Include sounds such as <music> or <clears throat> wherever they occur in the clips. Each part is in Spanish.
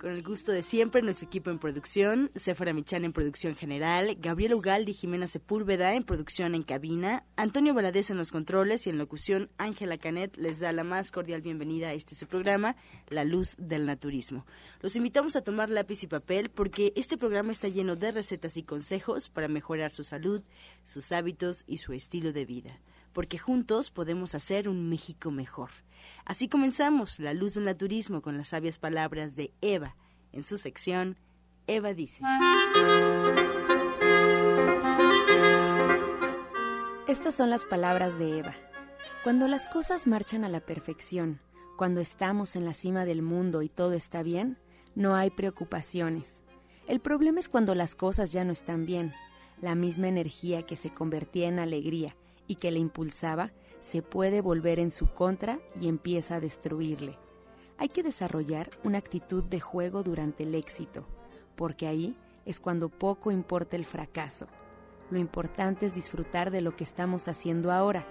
Con el gusto de siempre, nuestro equipo en producción, Sephora Michan en producción general, Gabriel Ugaldi Jimena Sepúlveda en producción en cabina, Antonio Valadez en los controles y en locución, Ángela Canet les da la más cordial bienvenida a este su programa, La Luz del Naturismo. Los invitamos a tomar lápiz y papel porque este programa está lleno de recetas y consejos para mejorar su salud, sus hábitos y su estilo de vida, porque juntos podemos hacer un México mejor. Así comenzamos La Luz del Naturismo con las sabias palabras de Eva en su sección Eva dice. Estas son las palabras de Eva. Cuando las cosas marchan a la perfección, cuando estamos en la cima del mundo y todo está bien, no hay preocupaciones. El problema es cuando las cosas ya no están bien. La misma energía que se convertía en alegría y que le impulsaba se puede volver en su contra y empieza a destruirle. Hay que desarrollar una actitud de juego durante el éxito, porque ahí es cuando poco importa el fracaso. Lo importante es disfrutar de lo que estamos haciendo ahora,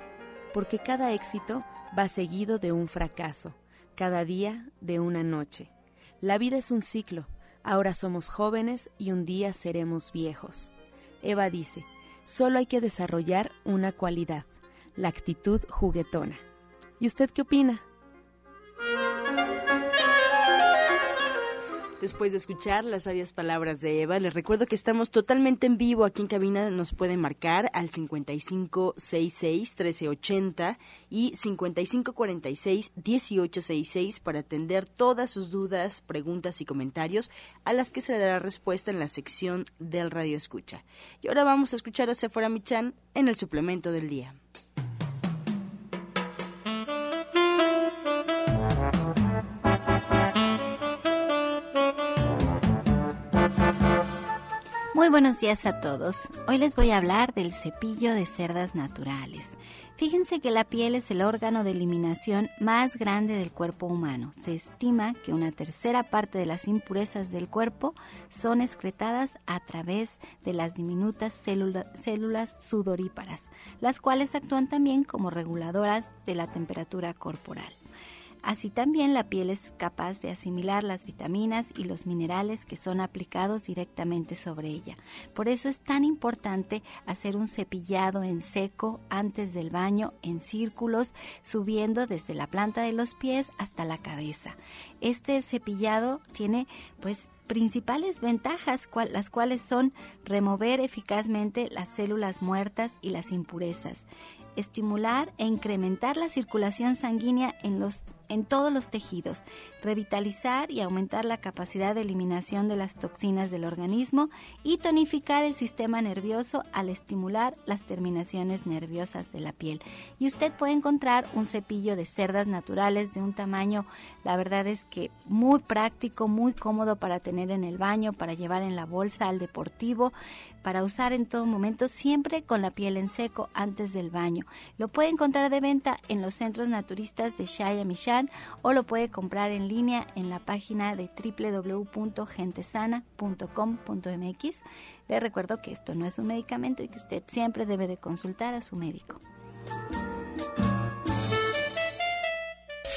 porque cada éxito va seguido de un fracaso, cada día de una noche. La vida es un ciclo, ahora somos jóvenes y un día seremos viejos. Eva dice, solo hay que desarrollar una cualidad, la actitud juguetona. ¿Y usted qué opina? Después de escuchar las sabias palabras de Eva, les recuerdo que estamos totalmente en vivo aquí en cabina. Nos pueden marcar al 5566-1380 y 5546-1866 para atender todas sus dudas, preguntas y comentarios a las que se dará respuesta en la sección del Radio Escucha. Y ahora vamos a escuchar a Sephora Michan en el suplemento del día. Muy buenos días a todos. Hoy les voy a hablar del cepillo de cerdas naturales. Fíjense que la piel es el órgano de eliminación más grande del cuerpo humano. Se estima que una tercera parte de las impurezas del cuerpo son excretadas a través de las diminutas células sudoríparas, las cuales actúan también como reguladoras de la temperatura corporal. Así también la piel es capaz de asimilar las vitaminas y los minerales que son aplicados directamente sobre ella. Por eso es tan importante hacer un cepillado en seco antes del baño en círculos, subiendo desde la planta de los pies hasta la cabeza. Este cepillado tiene pues principales ventajas, las cuales son remover eficazmente las células muertas y las impurezas, estimular e incrementar la circulación sanguínea en, los, en todos los tejidos, revitalizar y aumentar la capacidad de eliminación de las toxinas del organismo y tonificar el sistema nervioso al estimular las terminaciones nerviosas de la piel. Y usted puede encontrar un cepillo de cerdas naturales de un tamaño, la verdad es que muy práctico, muy cómodo para tener en el baño, para llevar en la bolsa al deportivo, para usar en todo momento, siempre con la piel en seco antes del baño. Lo puede encontrar de venta en los centros naturistas de Shaya O lo puede comprar en línea en la página de www.gentesana.com.mx. Le recuerdo que esto no es un medicamento y que usted siempre debe de consultar a su médico.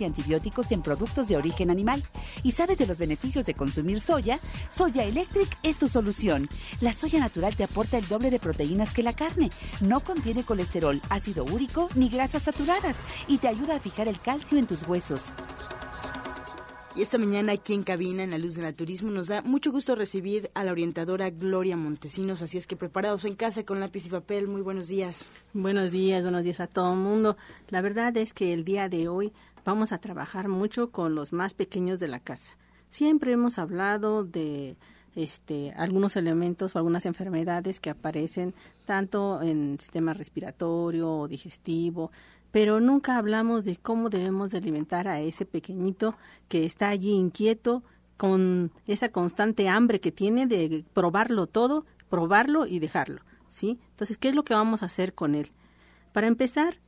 y antibióticos en productos de origen animal. ¿Y sabes de los beneficios de consumir soya? Soya Electric es tu solución. La soya natural te aporta el doble de proteínas que la carne. No contiene colesterol, ácido úrico ni grasas saturadas y te ayuda a fijar el calcio en tus huesos. Y esta mañana aquí en cabina, en la luz del naturismo, nos da mucho gusto recibir a la orientadora Gloria Montesinos. Así es que preparados en casa con lápiz y papel. Muy buenos días. Buenos días, buenos días a todo el mundo. La verdad es que el día de hoy vamos a trabajar mucho con los más pequeños de la casa. Siempre hemos hablado de este, algunos elementos o algunas enfermedades que aparecen tanto en el sistema respiratorio o digestivo, pero nunca hablamos de cómo debemos de alimentar a ese pequeñito que está allí inquieto con esa constante hambre que tiene de probarlo todo, probarlo y dejarlo, ¿sí? Entonces, ¿qué es lo que vamos a hacer con él? Para empezar,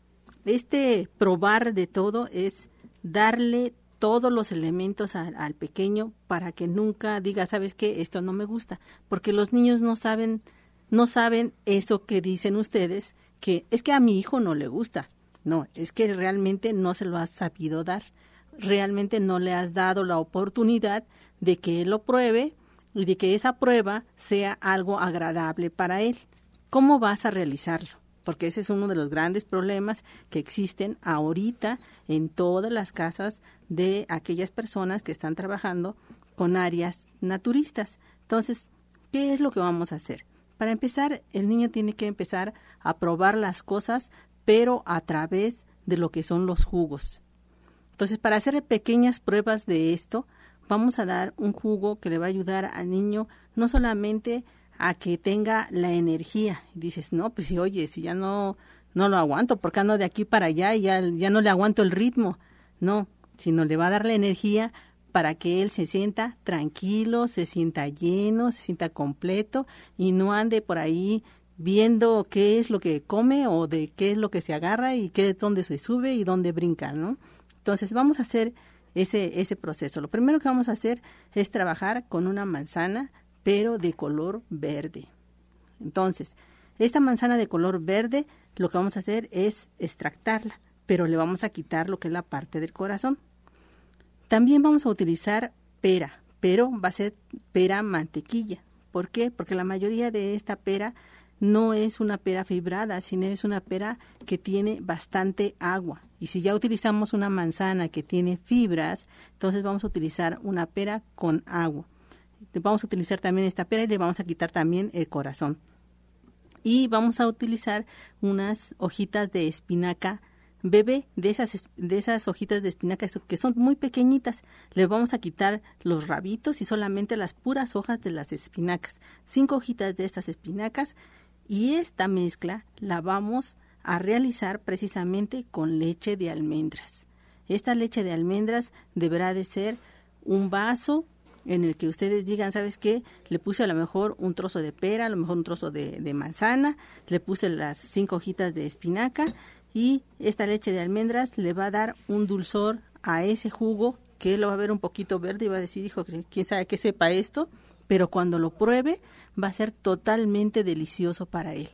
este probar de todo es darle todos los elementos al pequeño para que nunca diga, ¿sabes qué? Esto no me gusta, porque los niños no saben no saben eso que dicen ustedes, que es que a mi hijo no le gusta. No, es que realmente no se lo has sabido dar. Realmente no le has dado la oportunidad de que él lo pruebe y de que esa prueba sea algo agradable para él. ¿Cómo vas a realizarlo? Porque ese es uno de los grandes problemas que existen ahorita en todas las casas de aquellas personas que están trabajando con áreas naturistas. Entonces, ¿qué es lo que vamos a hacer? Para empezar, el niño tiene que empezar a probar las cosas, pero a través de lo que son los jugos. Entonces, para hacer pequeñas pruebas de esto, vamos a dar un jugo que le va a ayudar al niño no solamente a que tenga la energía. Y dices, no, pues si oye, si ya no, no lo aguanto, porque ando de aquí para allá y ya, ya no le aguanto el ritmo. No, sino le va a dar la energía para que él se sienta tranquilo, se sienta lleno, se sienta completo y no ande por ahí viendo qué es lo que come o de qué es lo que se agarra y qué dónde se sube y dónde brinca, ¿no? Entonces vamos a hacer ese ese proceso. Lo primero que vamos a hacer es trabajar con una manzana, pero de color verde. Entonces, esta manzana de color verde, lo que vamos a hacer es extractarla, pero le vamos a quitar lo que es la parte del corazón. También vamos a utilizar pera, pero va a ser pera mantequilla. ¿Por qué? Porque la mayoría de esta pera no es una pera fibrada, sino es una pera que tiene bastante agua. Y si ya utilizamos una manzana que tiene fibras, entonces vamos a utilizar una pera con agua. Vamos a utilizar también esta pera y le vamos a quitar también el corazón. Y vamos a utilizar unas hojitas de espinaca bebé de esas, de esas hojitas de espinaca que son muy pequeñitas. Le vamos a quitar los rabitos y solamente las puras hojas de las espinacas. Cinco hojitas de estas espinacas y esta mezcla la vamos a realizar precisamente con leche de almendras. Esta leche de almendras deberá de ser un vaso en el que ustedes digan, ¿sabes qué? Le puse a lo mejor un trozo de pera, a lo mejor un trozo de, manzana, le puse las cinco hojitas de espinaca y esta leche de almendras le va a dar un dulzor a ese jugo que lo va a ver un poquito verde y va a decir, hijo, quién sabe qué sepa esto, pero cuando lo pruebe va a ser totalmente delicioso para él.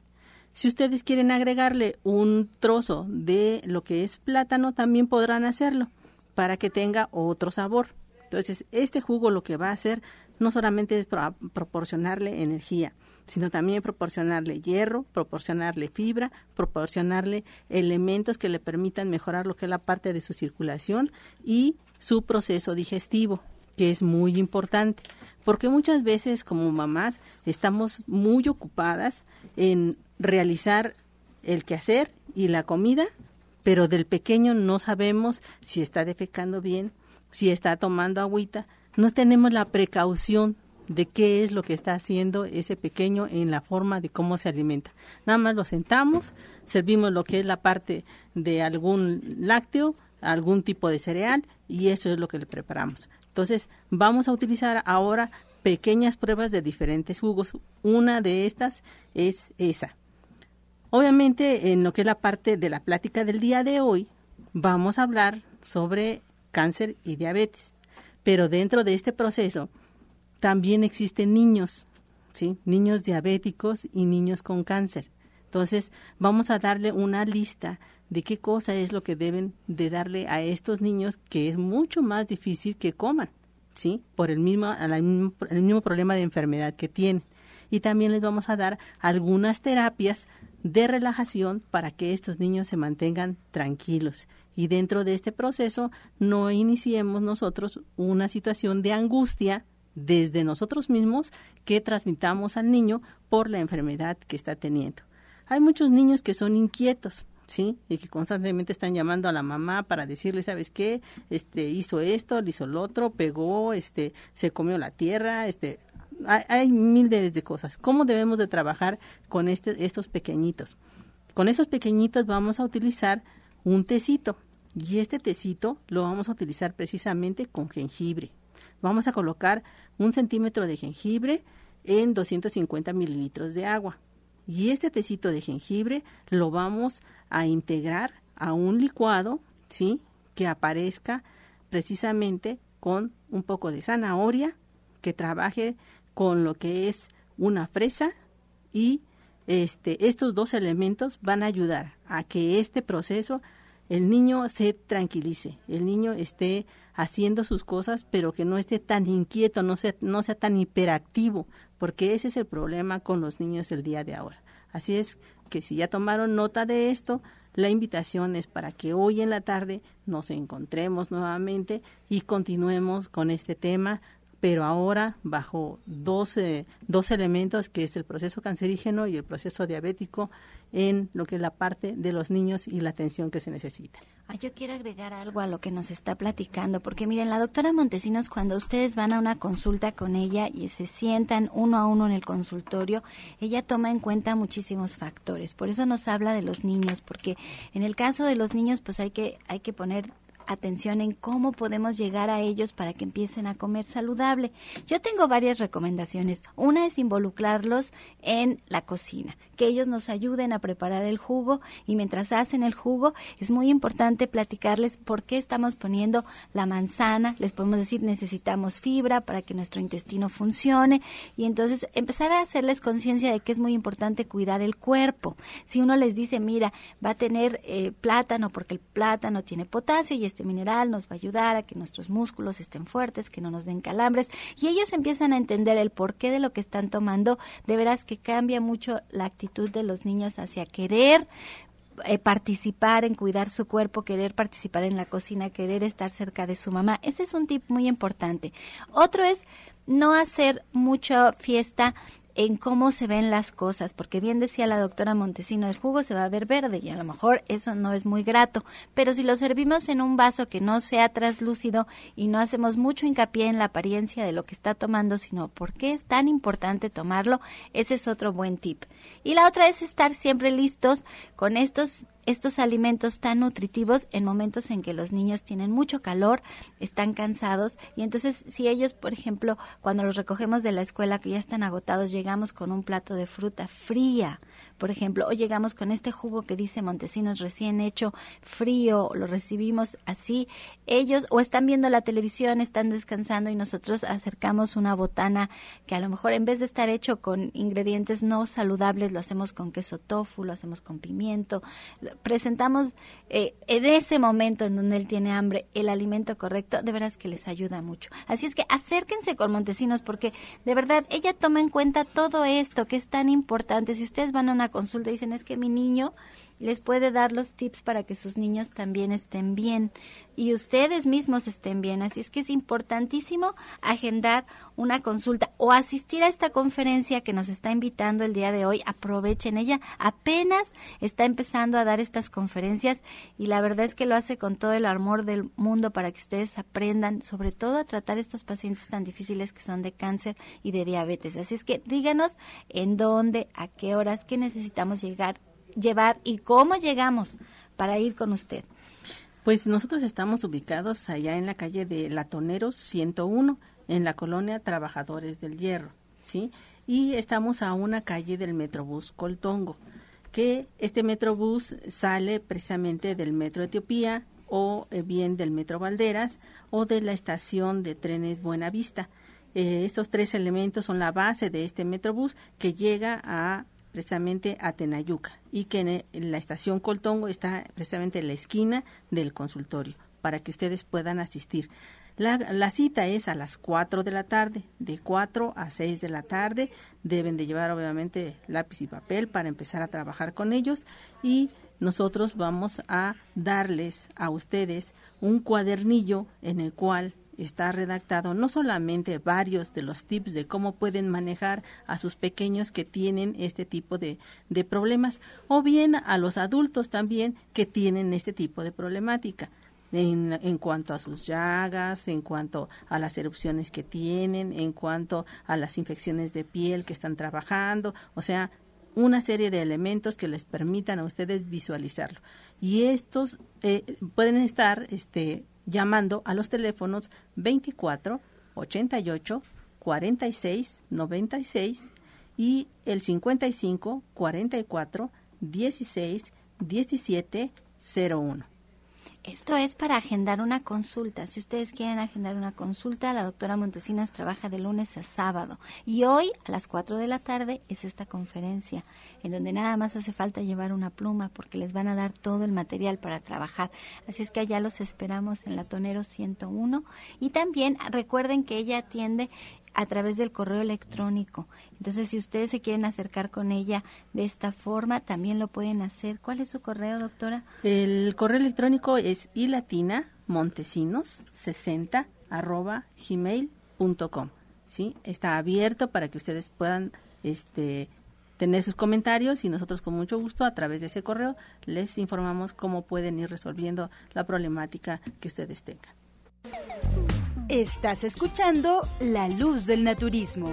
Si ustedes quieren agregarle un trozo de lo que es plátano, también podrán hacerlo para que tenga otro sabor. Entonces, este jugo lo que va a hacer no solamente es proporcionarle energía, sino también proporcionarle hierro, proporcionarle fibra, proporcionarle elementos que le permitan mejorar lo que es la parte de su circulación y su proceso digestivo, que es muy importante, porque muchas veces como mamás estamos muy ocupadas en realizar el quehacer y la comida, pero del pequeño no sabemos si está defecando bien, si está tomando agüita, no tenemos la precaución de qué es lo que está haciendo ese pequeño en la forma de cómo se alimenta. Nada más lo sentamos, servimos lo que es la parte de algún lácteo, algún tipo de cereal y eso es lo que le preparamos. Entonces, vamos a utilizar ahora pequeñas pruebas de diferentes jugos. Una de estas es esa. Obviamente, en lo que es la parte de la plática del día de hoy, vamos a hablar sobre cáncer y diabetes. Pero dentro de este proceso, también existen niños, ¿sí? Niños diabéticos y niños con cáncer. Entonces, vamos a darle una lista de qué cosa es lo que deben de darle a estos niños que es mucho más difícil que coman, ¿sí? Por el mismo, el mismo problema de enfermedad que tienen. Y también les vamos a dar algunas terapias de relajación para que estos niños se mantengan tranquilos. Y dentro de este proceso no iniciemos nosotros una situación de angustia desde nosotros mismos que transmitamos al niño por la enfermedad que está teniendo. Hay muchos niños que son inquietos, ¿sí? Y que constantemente están llamando a la mamá para decirle, ¿sabes qué? Este, hizo esto, le hizo lo otro, pegó, este, se comió la tierra, este, hay, miles de cosas. ¿Cómo debemos de trabajar con este, estos pequeñitos? Con esos pequeñitos vamos a utilizar un tecito y este tecito lo vamos a utilizar precisamente con jengibre. Vamos a colocar un centímetro de jengibre en 250 mililitros de agua. Y este tecito de jengibre lo vamos a integrar a un licuado, ¿sí? Que aparezca precisamente con un poco de zanahoria, que trabaje con lo que es una fresa y este, estos dos elementos van a ayudar a que este proceso el niño se tranquilice, el niño esté haciendo sus cosas, pero que no esté tan inquieto, no sea, no sea tan hiperactivo, porque ese es el problema con los niños del día de ahora. Así es que si ya tomaron nota de esto, la invitación es para que hoy en la tarde nos encontremos nuevamente y continuemos con este tema pero ahora bajo dos, dos elementos que es el proceso cancerígeno y el proceso diabético en lo que es la parte de los niños y la atención que se necesita. Ah, yo quiero agregar algo a lo que nos está platicando, porque miren, la doctora Montesinos, cuando ustedes van a una consulta con ella y se sientan uno a uno en el consultorio, ella toma en cuenta muchísimos factores. Por eso nos habla de los niños, porque en el caso de los niños, pues hay que, hay que poner atención en cómo podemos llegar a ellos para que empiecen a comer saludable. Yo tengo varias recomendaciones. Una es involucrarlos en la cocina, que ellos nos ayuden a preparar el jugo y mientras hacen el jugo es muy importante platicarles por qué estamos poniendo la manzana. Les podemos decir necesitamos fibra para que nuestro intestino funcione y entonces empezar a hacerles conciencia de que es muy importante cuidar el cuerpo. Si uno les dice, mira, va a tener eh, plátano porque el plátano tiene potasio y es este mineral nos va a ayudar a que nuestros músculos estén fuertes, que no nos den calambres y ellos empiezan a entender el porqué de lo que están tomando, de veras que cambia mucho la actitud de los niños hacia querer eh, participar en cuidar su cuerpo, querer participar en la cocina, querer estar cerca de su mamá. Ese es un tip muy importante. Otro es no hacer mucha fiesta en cómo se ven las cosas, porque bien decía la doctora Montesino, el jugo se va a ver verde y a lo mejor eso no es muy grato, pero si lo servimos en un vaso que no sea translúcido y no hacemos mucho hincapié en la apariencia de lo que está tomando, sino por qué es tan importante tomarlo, ese es otro buen tip. Y la otra es estar siempre listos con estos estos alimentos tan nutritivos en momentos en que los niños tienen mucho calor, están cansados y entonces si ellos, por ejemplo, cuando los recogemos de la escuela que ya están agotados, llegamos con un plato de fruta fría, por ejemplo, o llegamos con este jugo que dice Montesinos recién hecho, frío, lo recibimos así, ellos o están viendo la televisión, están descansando y nosotros acercamos una botana que a lo mejor en vez de estar hecho con ingredientes no saludables, lo hacemos con queso tofu, lo hacemos con pimiento, presentamos eh, en ese momento en donde él tiene hambre el alimento correcto, de veras que les ayuda mucho. Así es que acérquense con Montesinos porque de verdad ella toma en cuenta todo esto que es tan importante. Si ustedes van a una consulta y dicen es que mi niño les puede dar los tips para que sus niños también estén bien y ustedes mismos estén bien. Así es que es importantísimo agendar una consulta o asistir a esta conferencia que nos está invitando el día de hoy. Aprovechen, ella apenas está empezando a dar estas conferencias y la verdad es que lo hace con todo el amor del mundo para que ustedes aprendan sobre todo a tratar estos pacientes tan difíciles que son de cáncer y de diabetes. Así es que díganos en dónde, a qué horas, qué necesitamos llegar llevar y cómo llegamos para ir con usted? Pues nosotros estamos ubicados allá en la calle de Latoneros 101, en la colonia Trabajadores del Hierro, ¿sí? Y estamos a una calle del Metrobús Coltongo, que este Metrobús sale precisamente del Metro Etiopía o eh, bien del Metro Valderas o de la estación de trenes Buenavista. Eh, estos tres elementos son la base de este Metrobús que llega a precisamente a Tenayuca y que en, la estación Coltongo está precisamente en la esquina del consultorio para que ustedes puedan asistir. La, la, cita es a las 4 de la tarde, de 4 a 6 de la tarde. Deben de llevar obviamente lápiz y papel para empezar a trabajar con ellos y nosotros vamos a darles a ustedes un cuadernillo en el cual está redactado no solamente varios de los tips de cómo pueden manejar a sus pequeños que tienen este tipo de, de problemas o bien a los adultos también que tienen este tipo de problemática. en, en, cuanto a sus llagas, en cuanto a las erupciones que tienen, en cuanto a las infecciones de piel que están trabajando, o sea, una serie de elementos que les permitan a ustedes visualizarlo. Y estos eh, pueden estar este, llamando a los teléfonos 24 88 46 96 y el 55 44 16 17 01. Esto es para agendar una consulta. Si ustedes quieren agendar una consulta, la doctora Montesinos trabaja de lunes a sábado. Y hoy, a las 4 de la tarde, es esta conferencia, en donde nada más hace falta llevar una pluma, porque les van a dar todo el material para trabajar. Así es que allá los esperamos en la Tonero 101. Y también recuerden que ella atiende a través del correo electrónico. Entonces, si ustedes se quieren acercar con ella de esta forma, también lo pueden hacer. ¿Cuál es su correo, doctora? El correo electrónico es ilatina montesinos 60 arroba gmail.com. ¿sí? Está abierto para que ustedes puedan este, tener sus comentarios y nosotros con mucho gusto a través de ese correo les informamos cómo pueden ir resolviendo la problemática que ustedes tengan. Estás escuchando La Luz del Naturismo.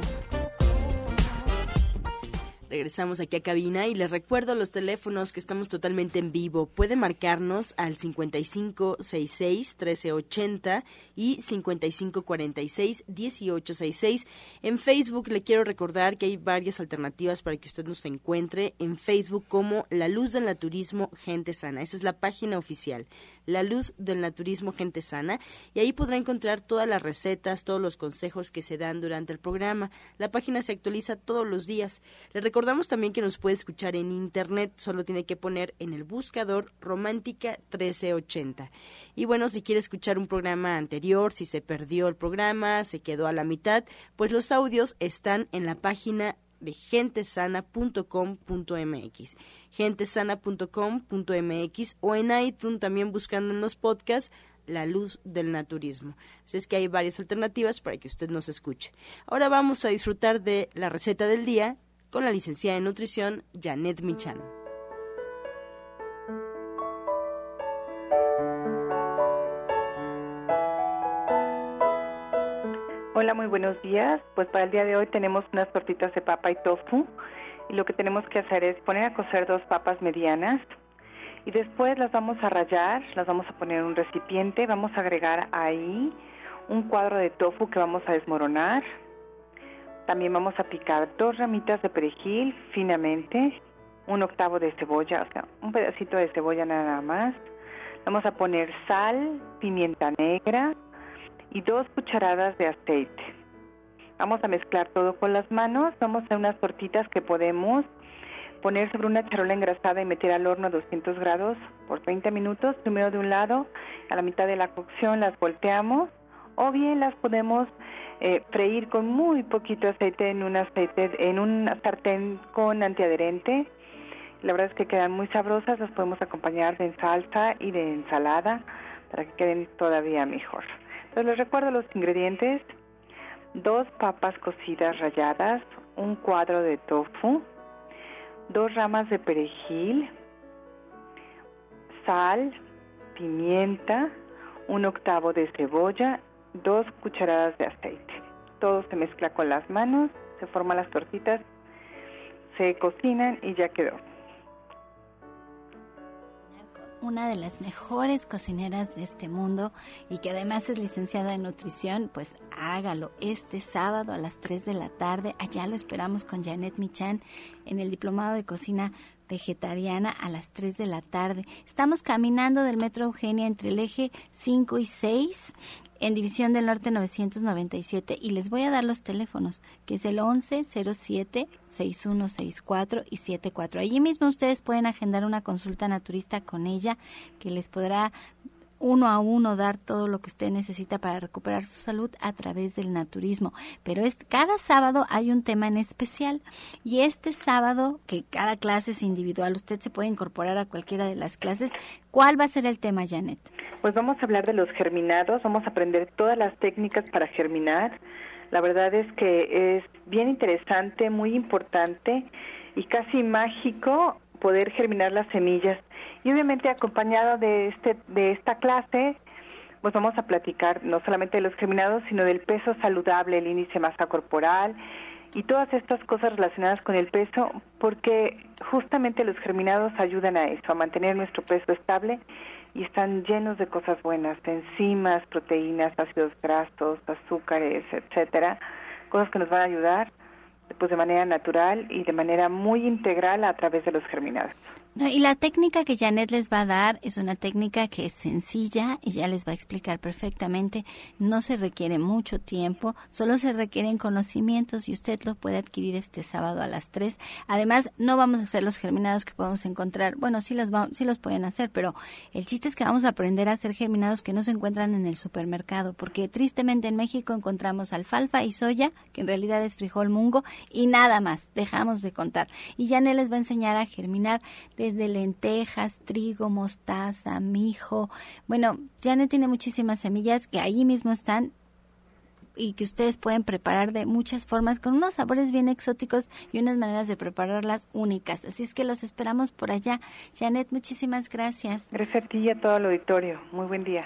Regresamos aquí a cabina y les recuerdo los teléfonos que estamos totalmente en vivo. Puede marcarnos al 5566-1380 y 5546-1866. En Facebook le quiero recordar que hay varias alternativas para que usted nos encuentre en Facebook como La Luz del Naturismo Gente Sana. Esa es la página oficial, La Luz del Naturismo Gente Sana. Y ahí podrá encontrar todas las recetas, todos los consejos que se dan durante el programa. La página se actualiza todos los días. Le recordamos también que nos puede escuchar en internet, solo tiene que poner en el buscador Romántica 1380. Y bueno, si quiere escuchar un programa anterior, si se perdió el programa, se quedó a la mitad, pues los audios están en la página de gentesana.com.mx, gentesana.com.mx o en iTunes también buscando en los podcasts la luz del naturismo. Así es que hay varias alternativas para que usted nos escuche. Ahora vamos a disfrutar de la receta del día con la licenciada en nutrición Janet Michan. Hola, muy buenos días. Pues para el día de hoy tenemos unas tortitas de papa y tofu. Y lo que tenemos que hacer es poner a cocer dos papas medianas y después las vamos a rayar, las vamos a poner en un recipiente, vamos a agregar ahí un cuadro de tofu que vamos a desmoronar, también vamos a picar dos ramitas de perejil finamente, un octavo de cebolla, o sea, un pedacito de cebolla nada más. Vamos a poner sal, pimienta negra y dos cucharadas de aceite. Vamos a mezclar todo con las manos. Vamos a hacer unas tortitas que podemos poner sobre una charola engrasada y meter al horno a 200 grados por 30 minutos. Primero de un lado, a la mitad de la cocción las volteamos o bien las podemos eh, freír con muy poquito aceite en un aceite en un sartén con antiadherente. La verdad es que quedan muy sabrosas, las podemos acompañar de salsa y de ensalada para que queden todavía mejor. Entonces les recuerdo los ingredientes: dos papas cocidas ralladas, un cuadro de tofu, dos ramas de perejil, sal, pimienta, un octavo de cebolla dos cucharadas de aceite. Todo se mezcla con las manos, se forman las tortitas, se cocinan y ya quedó. Una de las mejores cocineras de este mundo y que además es licenciada en nutrición, pues hágalo este sábado a las 3 de la tarde. Allá lo esperamos con Janet Michan en el Diplomado de Cocina vegetariana a las 3 de la tarde. Estamos caminando del Metro Eugenia entre el eje 5 y 6 en División del Norte 997 y les voy a dar los teléfonos, que es el 11 07 6164 y 74. Allí mismo ustedes pueden agendar una consulta naturista con ella que les podrá uno a uno dar todo lo que usted necesita para recuperar su salud a través del naturismo. Pero es, cada sábado hay un tema en especial y este sábado, que cada clase es individual, usted se puede incorporar a cualquiera de las clases. ¿Cuál va a ser el tema, Janet? Pues vamos a hablar de los germinados, vamos a aprender todas las técnicas para germinar. La verdad es que es bien interesante, muy importante y casi mágico poder germinar las semillas. Y obviamente acompañado de, este, de esta clase, pues vamos a platicar no solamente de los germinados, sino del peso saludable, el índice masa corporal y todas estas cosas relacionadas con el peso, porque justamente los germinados ayudan a eso, a mantener nuestro peso estable y están llenos de cosas buenas, de enzimas, proteínas, ácidos grasos, azúcares, etcétera, cosas que nos van a ayudar pues de manera natural y de manera muy integral a través de los germinados. No, y la técnica que Janet les va a dar es una técnica que es sencilla y ya les va a explicar perfectamente. No se requiere mucho tiempo, solo se requieren conocimientos y usted lo puede adquirir este sábado a las 3. Además, no vamos a hacer los germinados que podemos encontrar. Bueno, sí los, sí los pueden hacer, pero el chiste es que vamos a aprender a hacer germinados que no se encuentran en el supermercado, porque tristemente en México encontramos alfalfa y soya, que en realidad es frijol mungo, y nada más. Dejamos de contar. Y Janet les va a enseñar a germinar de lentejas, trigo, mostaza, mijo. Bueno, Janet tiene muchísimas semillas que ahí mismo están y que ustedes pueden preparar de muchas formas con unos sabores bien exóticos y unas maneras de prepararlas únicas. Así es que los esperamos por allá. Janet, muchísimas gracias. Gracias a ti y a todo el auditorio. Muy buen día.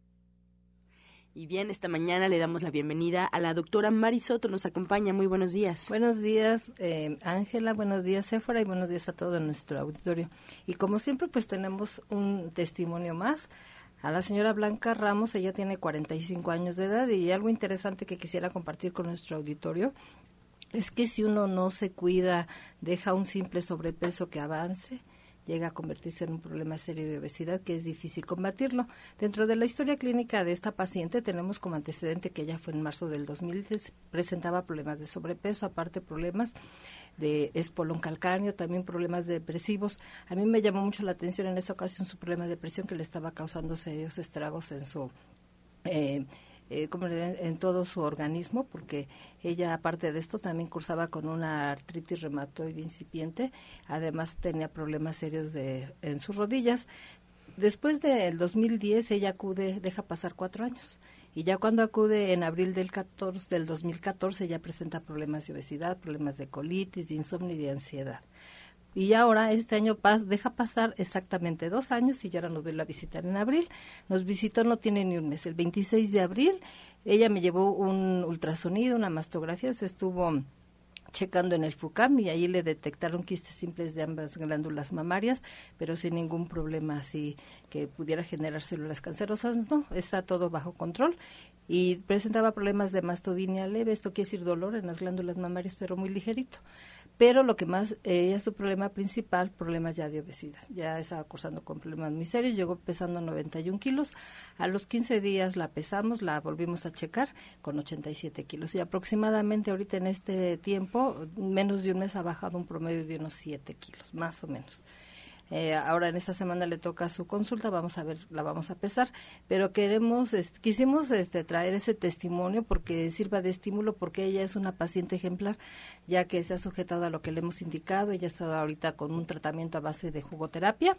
Y bien, esta mañana le damos la bienvenida a la doctora Mari Soto, nos acompaña. Muy buenos días. Buenos días, eh, Ángela, buenos días, Sephora, y buenos días a todo nuestro auditorio. Y como siempre, pues tenemos un testimonio más. A la señora Blanca Ramos, ella tiene 45 años de edad y algo interesante que quisiera compartir con nuestro auditorio es que si uno no se cuida, deja un simple sobrepeso que avance, llega a convertirse en un problema serio de obesidad que es difícil combatirlo. Dentro de la historia clínica de esta paciente tenemos como antecedente que ella fue en marzo del 2000, presentaba problemas de sobrepeso, aparte problemas de espolón calcáneo, también problemas depresivos. A mí me llamó mucho la atención en esa ocasión su problema de depresión que le estaba causando serios estragos en su... Eh, eh, como en todo su organismo, porque ella, aparte de esto, también cursaba con una artritis reumatoide incipiente, además tenía problemas serios de, en sus rodillas. Después del 2010, ella acude, deja pasar cuatro años. Y ya cuando acude en abril del, 14, del 2014, ya presenta problemas de obesidad, problemas de colitis, de insomnio y de ansiedad. Y ahora este año pas, deja pasar exactamente dos años y ya ahora nos vuelve a visitar en abril. Nos visitó no tiene ni un mes, el 26 de abril. Ella me llevó un ultrasonido, una mastografía, se estuvo checando en el FUCAM y ahí le detectaron quistes simples de ambas glándulas mamarias, pero sin ningún problema así que pudiera generar células cancerosas, no, está todo bajo control y presentaba problemas de mastodinia leve, esto quiere decir dolor en las glándulas mamarias, pero muy ligerito pero lo que más, ella su problema principal, problemas ya de obesidad. Ya estaba cursando con problemas muy serios, llegó pesando 91 kilos. A los 15 días la pesamos, la volvimos a checar con 87 kilos. Y aproximadamente ahorita en este tiempo, menos de un mes ha bajado un promedio de unos 7 kilos, más o menos. Eh, ahora en esta semana le toca su consulta, vamos a ver, la vamos a pesar, pero queremos, quisimos este, traer ese testimonio porque sirva de estímulo porque ella es una paciente ejemplar, ya que se ha sujetado a lo que le hemos indicado, ella está ahorita con un tratamiento a base de jugoterapia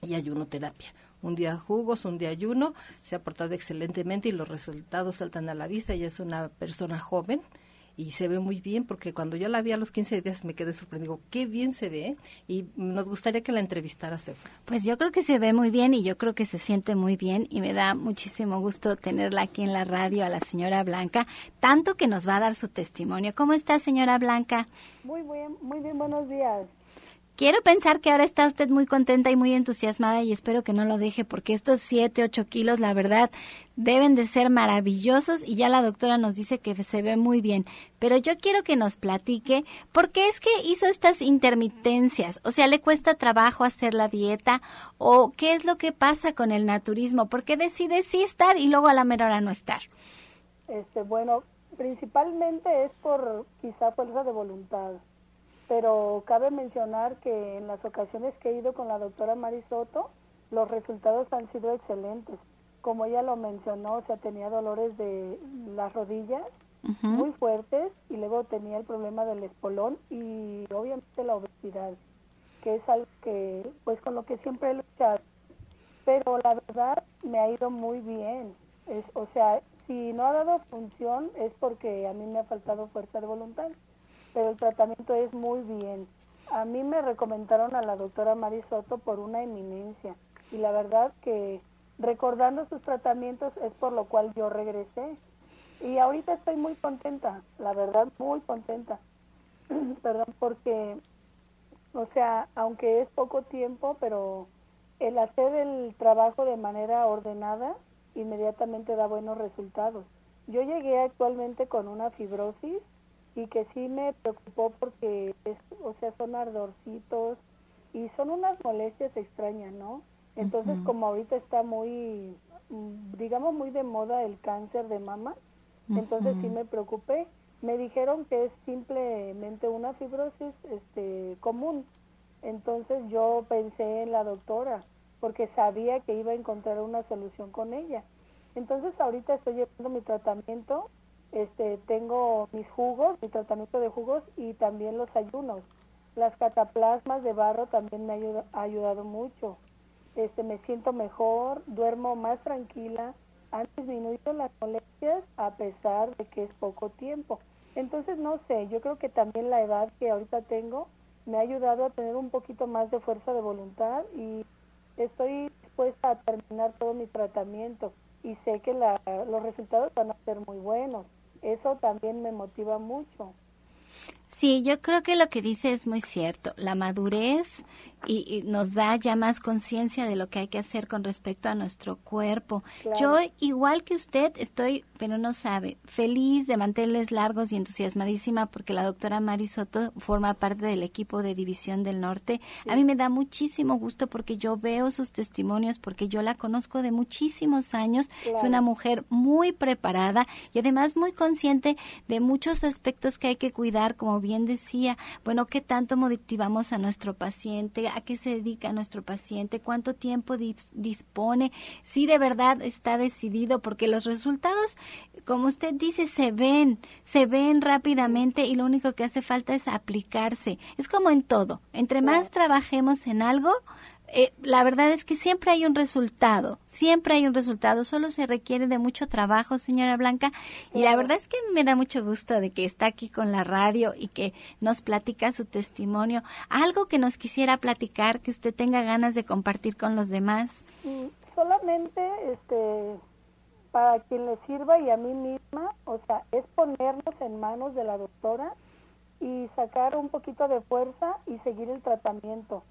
y ayunoterapia. Un día jugos, un día ayuno, se ha portado excelentemente y los resultados saltan a la vista. Ella es una persona joven, y se ve muy bien porque cuando yo la vi a los 15 días me quedé sorprendido, qué bien se ve y nos gustaría que la entrevistara Sefa. Pues yo creo que se ve muy bien y yo creo que se siente muy bien y me da muchísimo gusto tenerla aquí en la radio a la señora Blanca, tanto que nos va a dar su testimonio. ¿Cómo está señora Blanca? Muy bien, muy bien, buenos días. Quiero pensar que ahora está usted muy contenta y muy entusiasmada y espero que no lo deje porque estos 7, 8 kilos, la verdad, deben de ser maravillosos y ya la doctora nos dice que se ve muy bien. Pero yo quiero que nos platique por qué es que hizo estas intermitencias. O sea, ¿le cuesta trabajo hacer la dieta? ¿O qué es lo que pasa con el naturismo? ¿Por qué decide sí estar y luego a la mera hora no estar? Este, bueno, principalmente es por quizá fuerza de voluntad pero cabe mencionar que en las ocasiones que he ido con la doctora Marisoto, los resultados han sido excelentes. Como ella lo mencionó, o sea, tenía dolores de las rodillas muy fuertes y luego tenía el problema del espolón y obviamente la obesidad, que es algo que, pues con lo que siempre he luchado. Pero la verdad me ha ido muy bien. Es, o sea, si no ha dado función es porque a mí me ha faltado fuerza de voluntad, pero el tratamiento es muy bien. A mí me recomendaron a la doctora Mari Soto por una eminencia y la verdad que recordando sus tratamientos es por lo cual yo regresé. Y ahorita estoy muy contenta, la verdad, muy contenta. <clears throat> Perdón, porque, o sea, aunque es poco tiempo, pero el hacer el trabajo de manera ordenada inmediatamente da buenos resultados. Yo llegué actualmente con una fibrosis y que sí me preocupó porque, es, o sea, son ardorcitos y son unas molestias extrañas, ¿no? Entonces, como ahorita está muy, mm, digamos, muy de moda el cáncer de mama, entonces sí me preocupé. Me dijeron que es simplemente una fibrosis este, común. Entonces yo pensé en la doctora porque sabía que iba a encontrar una solución con ella. Entonces ahorita estoy llevando mi tratamiento, este, tengo mis jugos, mi tratamiento de jugos y también los ayunos. Las cataplasmas de barro también me ha ayudado mucho. Este, me siento mejor, duermo más tranquila, han disminuido las molestias a pesar de que es poco tiempo. Entonces, no sé, yo creo que también la edad que ahorita tengo me ha ayudado a tener un poquito más de fuerza de voluntad y estoy dispuesta a terminar todo mi tratamiento y sé que la, los resultados van a ser muy buenos. Eso también me motiva mucho. Sí, yo creo que lo que dice es muy cierto. La madurez y, nos da ya más conciencia de lo que hay que hacer con respecto a nuestro cuerpo. Yo, igual que usted, estoy, pero no sabe, feliz de mantenerles largos y entusiasmadísima porque la doctora Mari Soto forma parte del equipo de División del Norte. A mí me da muchísimo gusto porque yo veo sus testimonios, porque yo la conozco de muchísimos años. Es una mujer muy preparada y además muy consciente de muchos aspectos que hay que cuidar, como bien decía, bueno, qué tanto motivamos a nuestro paciente, a qué se dedica nuestro paciente, cuánto tiempo dispone, si de verdad está decidido, porque los resultados, como usted dice, se ven, se ven rápidamente y lo único que hace falta es aplicarse. Es como en todo, entre más trabajemos en algo, eh, la verdad es que siempre hay un resultado, siempre hay un resultado, solo se requiere de mucho trabajo, señora Blanca, y la verdad es que me da mucho gusto de que está aquí con la radio y que nos platica su testimonio, algo que nos quisiera platicar, que usted tenga ganas de compartir con los demás. solamente este para quien le sirva y a mí misma, o sea, es ponernos en manos de la doctora y sacar un poquito de fuerza y seguir el tratamiento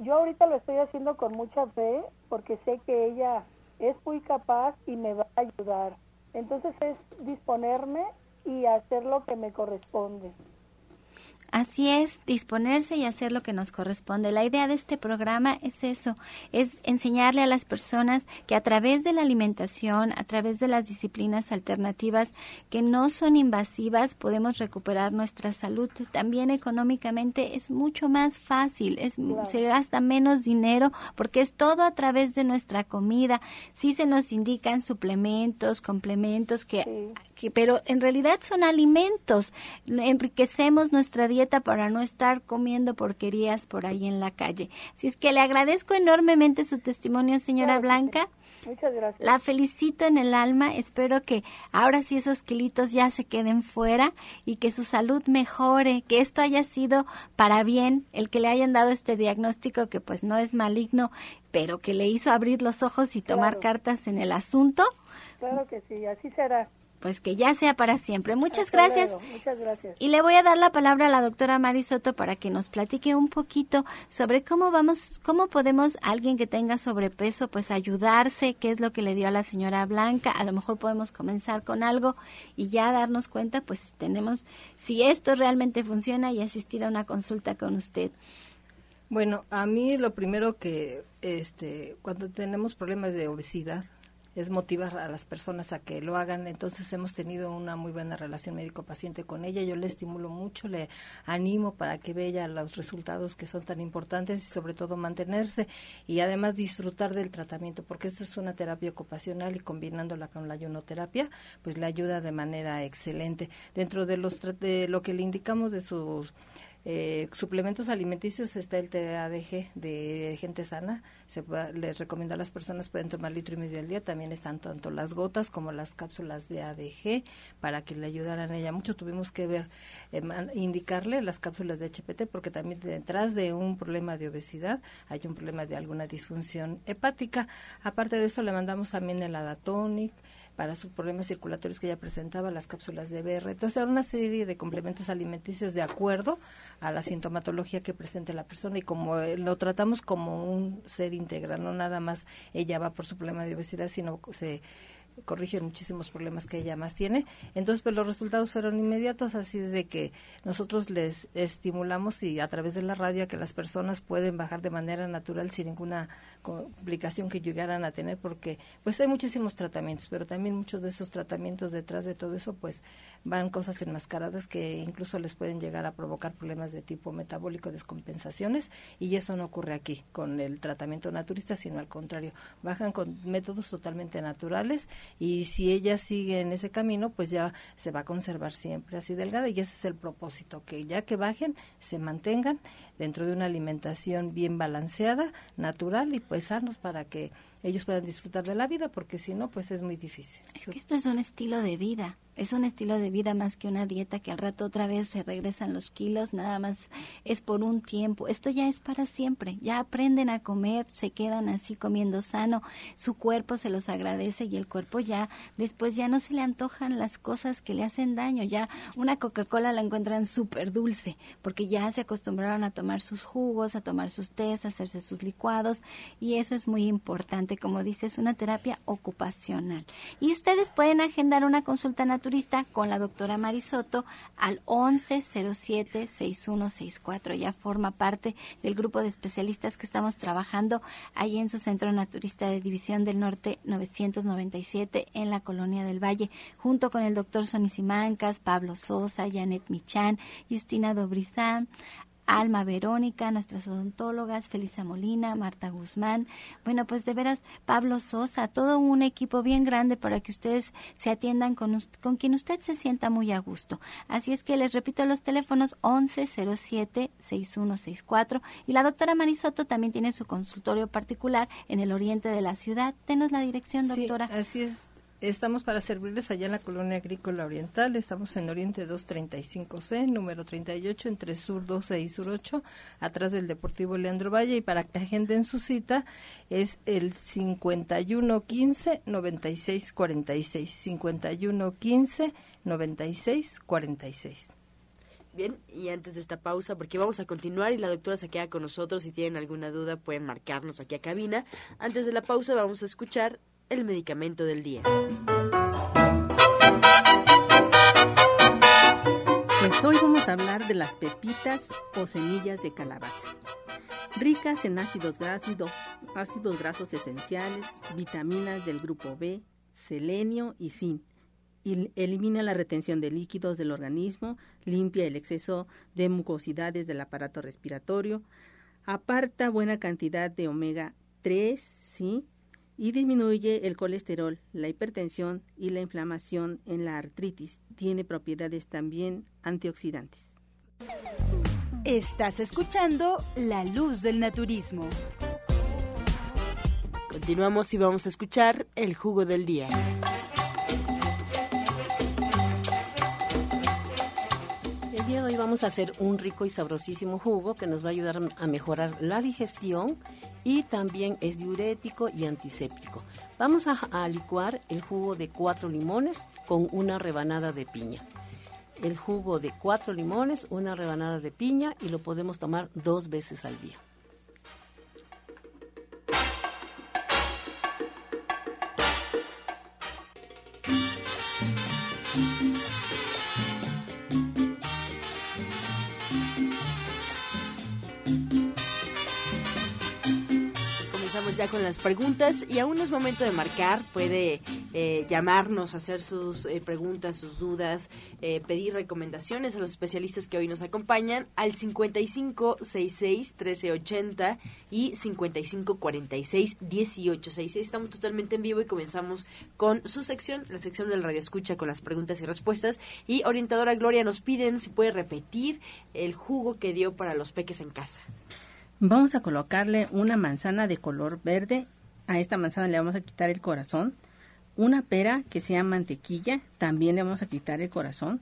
yo ahorita lo estoy haciendo con mucha fe porque sé que ella es muy capaz y me va a ayudar. Entonces es disponerme y hacer lo que me corresponde. Así es, disponerse y hacer lo que nos corresponde. La idea de este programa es eso, es enseñarle a las personas que a través de la alimentación, a través de las disciplinas alternativas que no son invasivas, podemos recuperar nuestra salud. También económicamente es mucho más fácil, es, se gasta menos dinero porque es todo a través de nuestra comida. Sí se nos indican suplementos, complementos que pero en realidad son alimentos. Enriquecemos nuestra dieta para no estar comiendo porquerías por ahí en la calle. Así es que le agradezco enormemente su testimonio, señora Blanca. Muchas gracias. La felicito en el alma. Espero que ahora sí esos kilitos ya se queden fuera y que su salud mejore, que esto haya sido para bien, el que le hayan dado este diagnóstico que pues no es maligno, pero que le hizo abrir los ojos y tomar cartas en el asunto. Claro que sí, así será pues que ya sea para siempre. Muchas gracias. Muchas gracias. Y le voy a dar la palabra a la doctora Mari Soto para que nos platique un poquito sobre cómo vamos, cómo podemos alguien que tenga sobrepeso, pues ayudarse, qué es lo que le dio a la señora Blanca. A lo mejor podemos comenzar con algo y ya darnos cuenta, pues tenemos si esto realmente funciona y asistir a una consulta con usted. Bueno, a mí lo primero que, este, cuando tenemos problemas de obesidad, es motivar a las personas a que lo hagan. Entonces hemos tenido una muy buena relación médico-paciente con ella. Yo le estimulo mucho, le animo para que vea los resultados que son tan importantes y sobre todo mantenerse y además disfrutar del tratamiento, porque esto es una terapia ocupacional y combinándola con la ionoterapia, pues le ayuda de manera excelente. Dentro de los de lo que le indicamos de sus eh, suplementos alimenticios está el TADG de gente sana. Se les recomiendo a las personas pueden tomar litro y medio al día. También están tanto las gotas como las cápsulas de ADG para que le ayudaran a ella mucho. Tuvimos que ver, eh, indicarle las cápsulas de HPT porque también detrás de un problema de obesidad hay un problema de alguna disfunción hepática. Aparte de eso le mandamos también el Adatonic para sus problemas circulatorios que ella presentaba, las cápsulas de BR. Entonces, era una serie de complementos alimenticios de acuerdo a la sintomatología que presente la persona y como eh, lo tratamos como un ser integral, no nada más ella va por su problema de obesidad, sino se corrigen muchísimos problemas que ella más tiene. Entonces, pues los resultados fueron inmediatos, así es de que nosotros les estimulamos y a través de la radio a que las personas pueden bajar de manera natural sin ninguna complicación que llegaran a tener, porque pues hay muchísimos tratamientos, pero también muchos de esos tratamientos detrás de todo eso, pues van cosas enmascaradas que incluso les pueden llegar a provocar problemas de tipo metabólico, descompensaciones, y eso no ocurre aquí con el tratamiento naturista, sino al contrario, bajan con métodos totalmente naturales y si ella sigue en ese camino, pues ya se va a conservar siempre así delgada y ese es el propósito, que ya que bajen, se mantengan dentro de una alimentación bien balanceada, natural y pues sanos para que ellos puedan disfrutar de la vida, porque si no, pues es muy difícil. Es que esto es un estilo de vida es un estilo de vida más que una dieta que al rato otra vez se regresan los kilos, nada más es por un tiempo. Esto ya es para siempre. Ya aprenden a comer, se quedan así comiendo sano, su cuerpo se los agradece y el cuerpo ya después ya no se le antojan las cosas que le hacen daño. Ya una Coca-Cola la encuentran súper dulce porque ya se acostumbraron a tomar sus jugos, a tomar sus tés, a hacerse sus licuados y eso es muy importante. Como dice, es una terapia ocupacional. Y ustedes pueden agendar una consulta natural turista con la doctora Marisoto al 1107-6164. Ya forma parte del grupo de especialistas que estamos trabajando ahí en su centro naturista de División del Norte 997 en la Colonia del Valle, junto con el doctor Sonisimancas, Pablo Sosa, Janet Michan, Justina Dobrizán, Alma Verónica, nuestras odontólogas, Felisa Molina, Marta Guzmán. Bueno, pues de veras, Pablo Sosa, todo un equipo bien grande para que ustedes se atiendan con, con quien usted se sienta muy a gusto. Así es que les repito los teléfonos 1107-6164 y la doctora Marisoto también tiene su consultorio particular en el oriente de la ciudad. Denos la dirección, doctora. Sí, así es. Estamos para servirles allá en la Colonia Agrícola Oriental. Estamos en Oriente 235C, número 38, entre Sur 12 y Sur 8, atrás del Deportivo Leandro Valle. Y para que agenden su cita es el 5115-9646. 5115-9646. Bien, y antes de esta pausa, porque vamos a continuar y la doctora se queda con nosotros, si tienen alguna duda pueden marcarnos aquí a cabina. Antes de la pausa vamos a escuchar el medicamento del día. Pues hoy vamos a hablar de las pepitas o semillas de calabaza. Ricas en ácidos grasos, ácidos grasos esenciales, vitaminas del grupo B, selenio y zinc. Y elimina la retención de líquidos del organismo, limpia el exceso de mucosidades del aparato respiratorio, aparta buena cantidad de omega 3, ¿sí? Y disminuye el colesterol, la hipertensión y la inflamación en la artritis. Tiene propiedades también antioxidantes. Estás escuchando La Luz del Naturismo. Continuamos y vamos a escuchar el jugo del día. Hoy vamos a hacer un rico y sabrosísimo jugo que nos va a ayudar a mejorar la digestión y también es diurético y antiséptico. Vamos a, licuar el jugo de cuatro limones con una rebanada de piña. El jugo de cuatro limones, una rebanada de piña y lo podemos tomar dos veces al día. Vámonos ya con las preguntas y aún es momento de marcar. Puede eh, llamarnos, hacer sus eh, preguntas, sus dudas, eh, pedir recomendaciones a los especialistas que hoy nos acompañan al 5566-1380 y 5546-1866. Estamos totalmente en vivo y comenzamos con su sección, la sección del Radio Escucha con las preguntas y respuestas. Y orientadora Gloria nos piden si puede repetir el jugo que dio para los peques en casa. Vamos a colocarle una manzana de color verde. A esta manzana le vamos a quitar el corazón. Una pera que sea mantequilla, también le vamos a quitar el corazón.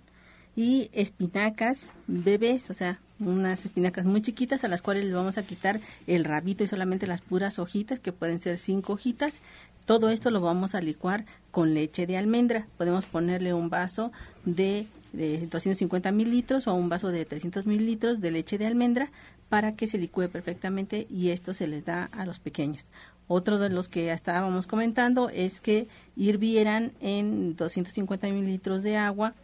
Y espinacas bebés, o sea, unas espinacas muy chiquitas a las cuales le vamos a quitar el rabito y solamente las puras hojitas, que pueden ser cinco hojitas. Todo esto lo vamos a licuar con leche de almendra. Podemos ponerle un vaso de, de 250 mililitros o un vaso de 300 mililitros de leche de almendra para que se licúe perfectamente y esto se les da a los pequeños. Otro de los que ya estábamos comentando es que hirvieran en 250 mililitros de agua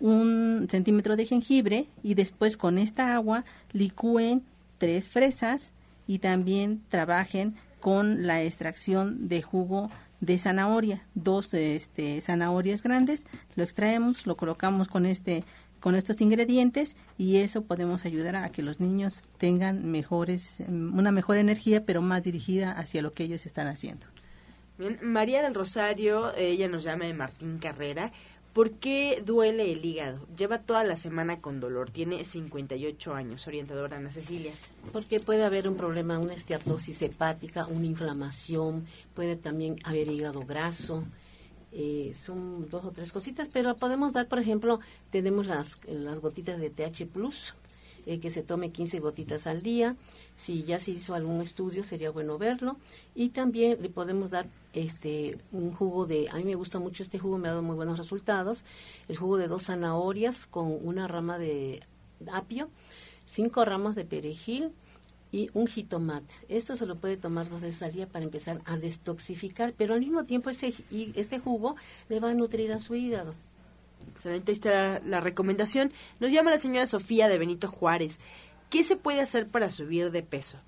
un centímetro de jengibre y después con esta agua licúen tres fresas y también trabajen con la extracción de jugo de zanahoria, dos este, zanahorias grandes, lo extraemos, lo colocamos con este con estos ingredientes y eso podemos ayudar a que los niños tengan mejores, una mejor energía, pero más dirigida hacia lo que ellos están haciendo. Bien, María del Rosario, ella nos llama de Martín Carrera. ¿Por qué duele el hígado? Lleva toda la semana con dolor. Tiene 58 años, orientadora Ana Cecilia. Porque puede haber un problema, una esteatosis hepática, una inflamación, puede también haber hígado graso, eh, son dos o tres cositas, pero podemos dar, por ejemplo, tenemos las, las gotitas de TH Plus, eh, que se tome 15 gotitas al día. Si ya se hizo algún estudio, sería bueno verlo. Y también le podemos dar este un jugo de, a mí me gusta mucho este jugo, me ha dado muy buenos resultados. El jugo de dos zanahorias con una rama de apio, cinco ramas de perejil, y un jitomate. Esto se lo puede tomar dos veces al día para empezar a destoxificar, pero al mismo tiempo ese, este jugo le va a nutrir a su hígado. Excelente, ahí está la, recomendación. Nos llama la señora Sofía de Benito Juárez. ¿Qué se puede hacer para subir de peso?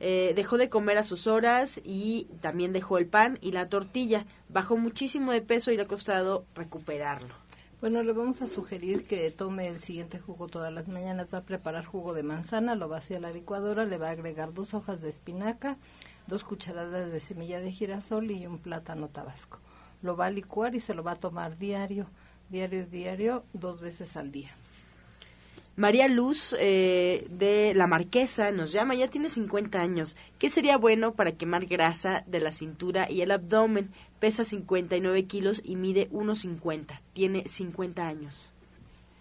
Eh, dejó de comer a sus horas y también dejó el pan y la tortilla. Bajó muchísimo de peso y le ha costado recuperarlo. Bueno, le vamos a sugerir que tome el siguiente jugo todas las mañanas. Va a preparar jugo de manzana, lo vacía a la licuadora, le va a agregar dos hojas de espinaca, dos cucharadas de semilla de girasol y un plátano tabasco. Lo va a licuar y se lo va a tomar diario, diario, diario, dos veces al día. María Luz eh, de La Marquesa nos llama, ya tiene 50 años. ¿Qué sería bueno para quemar grasa de la cintura y el abdomen? Pesa 59 kilos y mide 1,50. Tiene 50 años.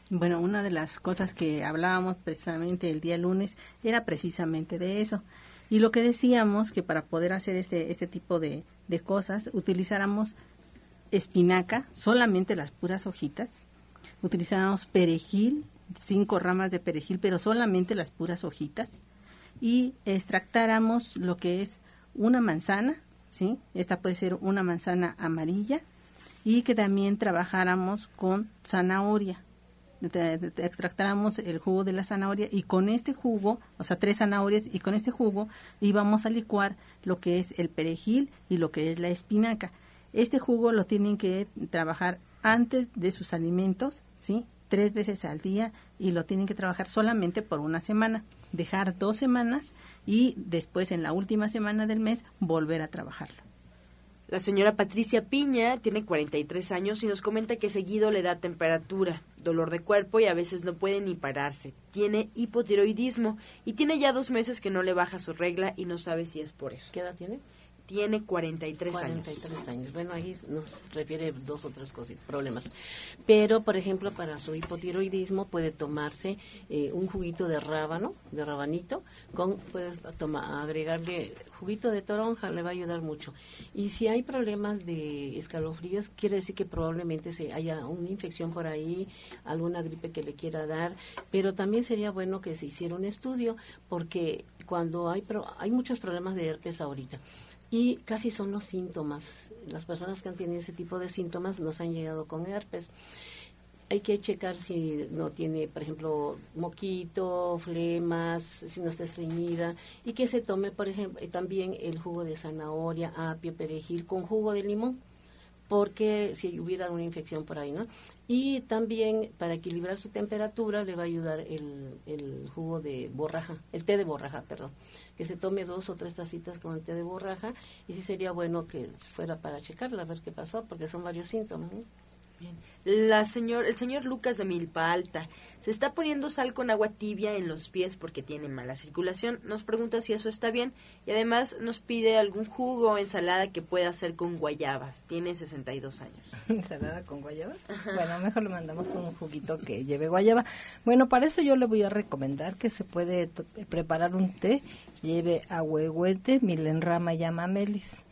Bueno, una de las cosas que hablábamos precisamente el día lunes era precisamente de eso. Y lo que decíamos que para poder hacer este, este tipo de, de cosas utilizáramos espinaca, solamente las puras hojitas, utilizáramos perejil, cinco ramas de perejil, pero solamente las puras hojitas, y extractáramos lo que es una manzana, ¿sí? Esta puede ser una manzana amarilla, y que también trabajáramos con zanahoria. Extractáramos el jugo de la zanahoria y con este jugo, o sea, tres zanahorias, y con este jugo íbamos a licuar lo que es el perejil y lo que es la espinaca. Este jugo lo tienen que trabajar antes de sus alimentos, ¿sí? Tres veces al día y lo tienen que trabajar solamente por una semana, dejar dos semanas y después en la última semana del mes volver a trabajarlo. La señora Patricia Piña tiene 43 años y nos comenta que seguido le da temperatura, dolor de cuerpo y a veces no puede ni pararse. Tiene hipotiroidismo y tiene ya dos meses que no le baja su regla y no sabe si es por eso. ¿Qué edad tiene? Tiene 43, 43 años. años. Bueno, ahí nos refiere dos o tres cositas, problemas. Pero, por ejemplo, para su hipotiroidismo puede tomarse eh, un juguito de rábano, de rabanito, con puedes tomar, agregarle juguito de toronja, le va a ayudar mucho. Y si hay problemas de escalofríos, quiere decir que probablemente se haya una infección por ahí, alguna gripe que le quiera dar, pero también sería bueno que se hiciera un estudio porque cuando hay hay muchos problemas de herpes ahorita y casi son los síntomas. Las personas que han tenido ese tipo de síntomas nos han llegado con herpes. hay que checar si no tiene, por ejemplo, moquito, flemas, si no está estreñida y que se tome, por ejemplo, también el jugo de zanahoria, apio, perejil con jugo de limón porque si hubiera una infección por ahí, ¿no? Y también para equilibrar su temperatura le va a ayudar el, el jugo de borraja, el té de borraja, perdón, que se tome dos o tres tacitas con el té de borraja y sí sería bueno que fuera para checarla, a ver qué pasó, porque son varios síntomas, ¿no? La señor, el señor Lucas de Milpa Alta se está poniendo sal con agua tibia en los pies porque tiene mala circulación. Nos pregunta si eso está bien y además nos pide algún jugo o ensalada que pueda hacer con guayabas. Tiene 62 años. <laughs> ¿Ensalada con guayabas? Bueno, mejor le mandamos un juguito que lleve guayaba. Bueno, para eso yo le voy a recomendar que se puede preparar un té, lleve ahuehuete, milenrama y amamelis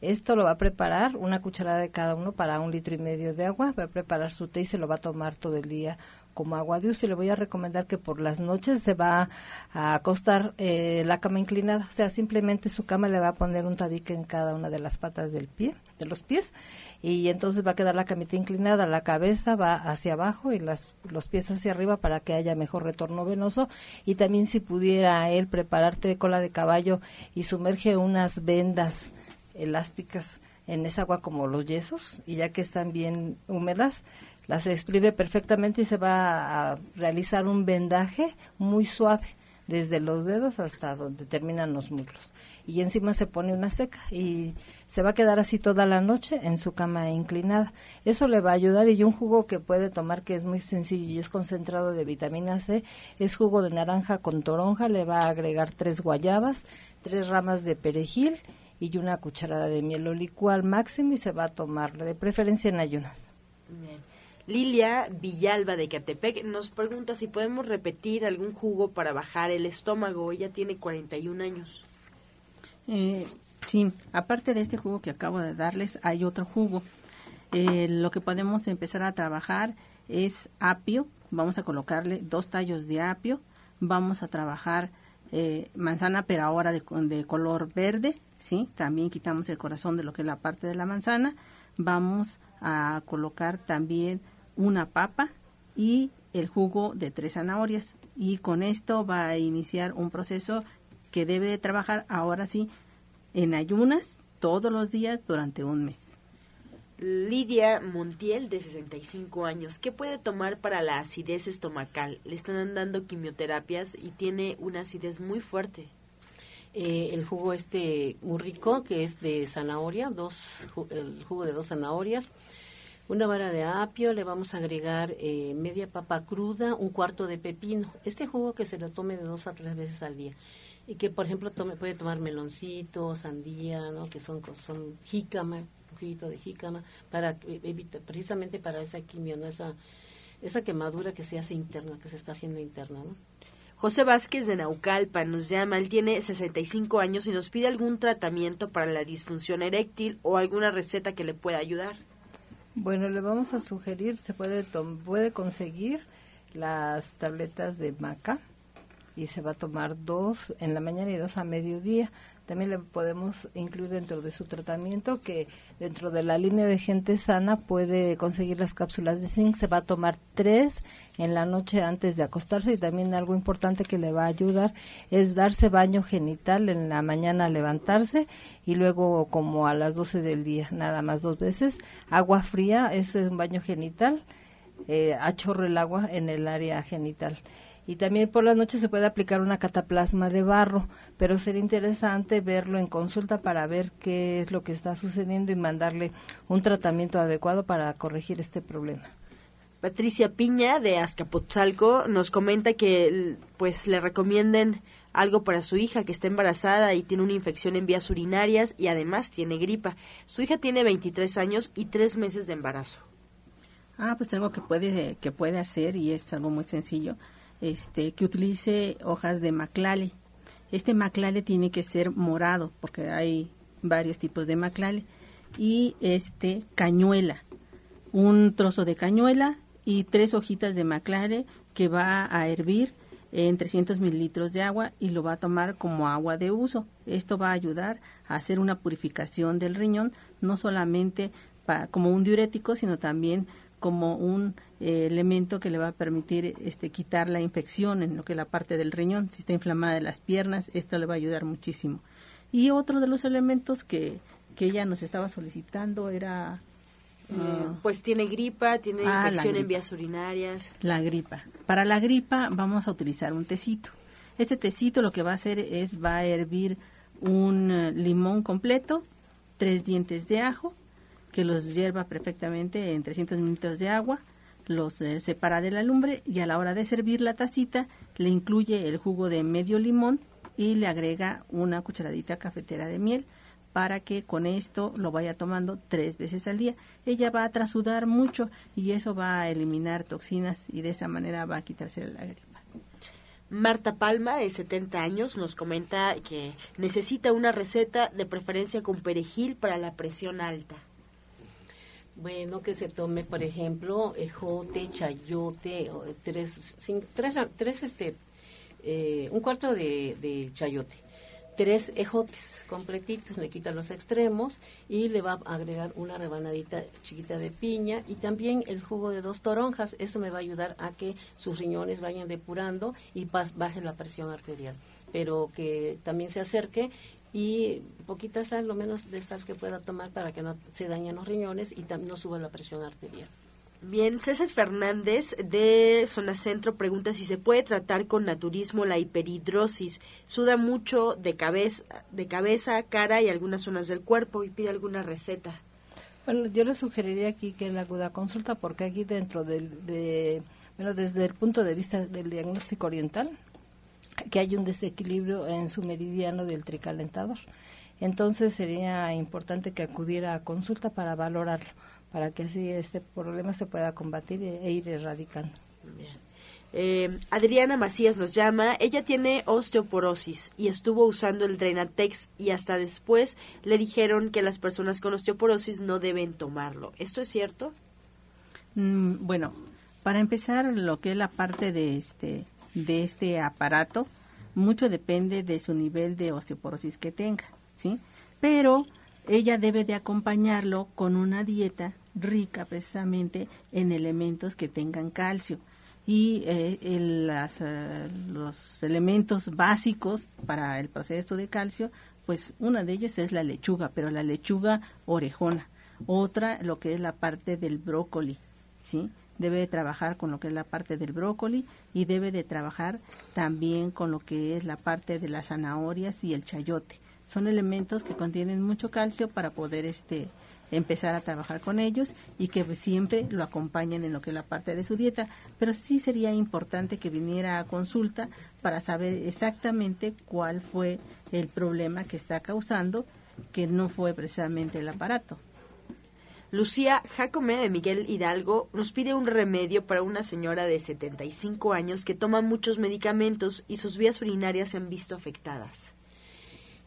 esto lo va a preparar una cucharada de cada uno para un litro y medio de agua. Va a preparar su té y se lo va a tomar todo el día como agua de uso. Y le voy a recomendar que por las noches se va a acostar eh, la cama inclinada. O sea, simplemente su cama le va a poner un tabique en cada una de las patas del pie, de los pies. Y entonces va a quedar la camita inclinada, la cabeza va hacia abajo y las, los pies hacia arriba para que haya mejor retorno venoso. Y también si pudiera él prepararte cola de caballo y sumerge unas vendas elásticas en esa agua como los yesos y ya que están bien húmedas, las exprime perfectamente y se va a realizar un vendaje muy suave desde los dedos hasta donde terminan los muslos. Y encima se pone una seca y se va a quedar así toda la noche en su cama inclinada. Eso le va a ayudar y un jugo que puede tomar que es muy sencillo y es concentrado de vitamina C, es jugo de naranja con toronja, le va a agregar tres guayabas, tres ramas de perejil y una cucharada de miel o licúa máximo y se va a tomar, de preferencia en ayunas. Lilia Villalba de Catepec nos pregunta si podemos repetir algún jugo para bajar el estómago. Ella tiene 41 años. Eh, sí, aparte de este jugo que acabo de darles, hay otro jugo. Eh, lo que podemos empezar a trabajar es apio. Vamos a colocarle dos tallos de apio. Vamos a trabajar eh, manzana, pero ahora de, de, color verde, ¿sí? También quitamos el corazón de lo que es la parte de la manzana. Vamos a colocar también una papa y el jugo de tres zanahorias. Y con esto va a iniciar un proceso que debe de trabajar ahora sí en ayunas todos los días durante un mes. Lidia Montiel, de 65 años, ¿qué puede tomar para la acidez estomacal? Le están dando quimioterapias y tiene una acidez muy fuerte. Eh, el jugo este muy rico, que es de zanahoria, dos, el jugo de dos zanahorias, una vara de apio, le vamos a agregar eh, media papa cruda, un cuarto de pepino. Este jugo que se lo tome de dos a tres veces al día. Y que, por ejemplo, puede tomar meloncito, sandía, ¿no? que son, son jícama, de jícama para evitar, precisamente para esa quimio, esa, esa quemadura que se hace interna, que se está haciendo interna. ¿no? José Vázquez de Naucalpan nos llama, él tiene 65 años y nos pide algún tratamiento para la disfunción eréctil o alguna receta que le pueda ayudar. Bueno, le vamos a sugerir, se puede, puede conseguir las tabletas de maca y se va a tomar dos en la mañana y dos a mediodía. También le podemos incluir dentro de su tratamiento que dentro de la línea de gente sana puede conseguir las cápsulas de zinc. Se va a tomar tres en la noche antes de acostarse y también algo importante que le va a ayudar es darse baño genital en la mañana al levantarse y luego como a las 12 del día, nada más dos veces. Agua fría, eso es un baño genital, eh, a el agua en el área genital y también por la noche se puede aplicar una cataplasma de barro, pero sería interesante verlo en consulta para ver qué es lo que está sucediendo y mandarle un tratamiento adecuado para corregir este problema. Patricia Piña de Azcapotzalco nos comenta que pues le recomienden algo para su hija que está embarazada y tiene una infección en vías urinarias y además tiene gripa. Su hija tiene 23 años y tres meses de embarazo. Ah, pues algo que puede que puede hacer y es algo muy sencillo este, que utilice hojas de maclale. Este maclale tiene que ser morado porque hay varios tipos de maclale y este cañuela, un trozo de cañuela y tres hojitas de maclale que va a hervir en 300 mililitros de agua y lo va a tomar como agua de uso. Esto va a ayudar a hacer una purificación del riñón, no solamente como un diurético, sino también como un eh, elemento que le va a permitir este, quitar la infección en lo que es la parte del riñón. Si está inflamada de las piernas, esto le va a ayudar muchísimo. Y otro de los elementos que, que ella nos estaba solicitando era... Eh, ah, pues tiene gripa, tiene Ah, infección en vías urinarias. La gripa. Para la gripa vamos a utilizar un tecito. Este tecito lo que va a hacer es va a hervir un eh, limón completo, tres dientes de ajo, que los hierva perfectamente en 300 minutos de agua, los eh, separa de la lumbre y a la hora de servir la tacita le incluye el jugo de medio limón y le agrega una cucharadita cafetera de miel para que con esto lo vaya tomando tres veces al día. Ella va a trasudar mucho y eso va a eliminar toxinas y de esa manera va a quitarse la gripa. Marta Palma, de 70 años, nos comenta que necesita una receta de preferencia con perejil para la presión alta. Bueno, que se tome, por ejemplo, ejote, chayote, tres, cin- tres, tres, este, eh, un cuarto de, de chayote, tres ejotes completitos, le quita los extremos y le va a agregar una rebanadita chiquita de piña y también el jugo de dos toronjas. Eso me va a ayudar a que sus riñones vayan depurando y baje la presión arterial. Pero que también se acerque y poquita sal, lo menos de sal que pueda tomar para que no se dañen los riñones y no suba la presión arterial. Bien, César Fernández de Zona Centro pregunta si se puede tratar con naturismo la hiperhidrosis. Suda mucho de cabeza, de cabeza, cara y algunas zonas del cuerpo y pide alguna receta. Bueno, yo le sugeriría aquí que la acuda a consulta porque aquí dentro del, de, bueno, desde el punto de vista del diagnóstico oriental, que hay un desequilibrio en su meridiano del tricalentador. Entonces sería importante que acudiera a consulta para valorarlo, para que así este problema se pueda combatir e, e ir erradicando. Eh, Adriana Macías nos llama. Ella tiene osteoporosis y estuvo usando el Drenatex y hasta después le dijeron que las personas con osteoporosis no deben tomarlo. ¿Esto es cierto? Mm, bueno, para empezar, lo que es la parte de este, de este aparato, mucho depende de su nivel de osteoporosis que tenga, ¿sí? Pero ella debe de acompañarlo con una dieta rica precisamente en elementos que tengan calcio. Y eh, las, eh, los elementos básicos para el proceso de calcio, pues una de ellas es la lechuga, pero la lechuga orejona. Otra, lo que es la parte del brócoli, ¿sí? Debe de trabajar con lo que es la parte del brócoli y debe de trabajar también con lo que es la parte de las zanahorias y el chayote. Son elementos que contienen mucho calcio para poder este empezar a trabajar con ellos y que pues, siempre lo acompañen en lo que es la parte de su dieta, pero sí sería importante que viniera a consulta para saber exactamente cuál fue el problema que está causando, que no fue precisamente el aparato. Lucía Jacome de Miguel Hidalgo nos pide un remedio para una señora de 75 años que toma muchos medicamentos y sus vías urinarias se han visto afectadas.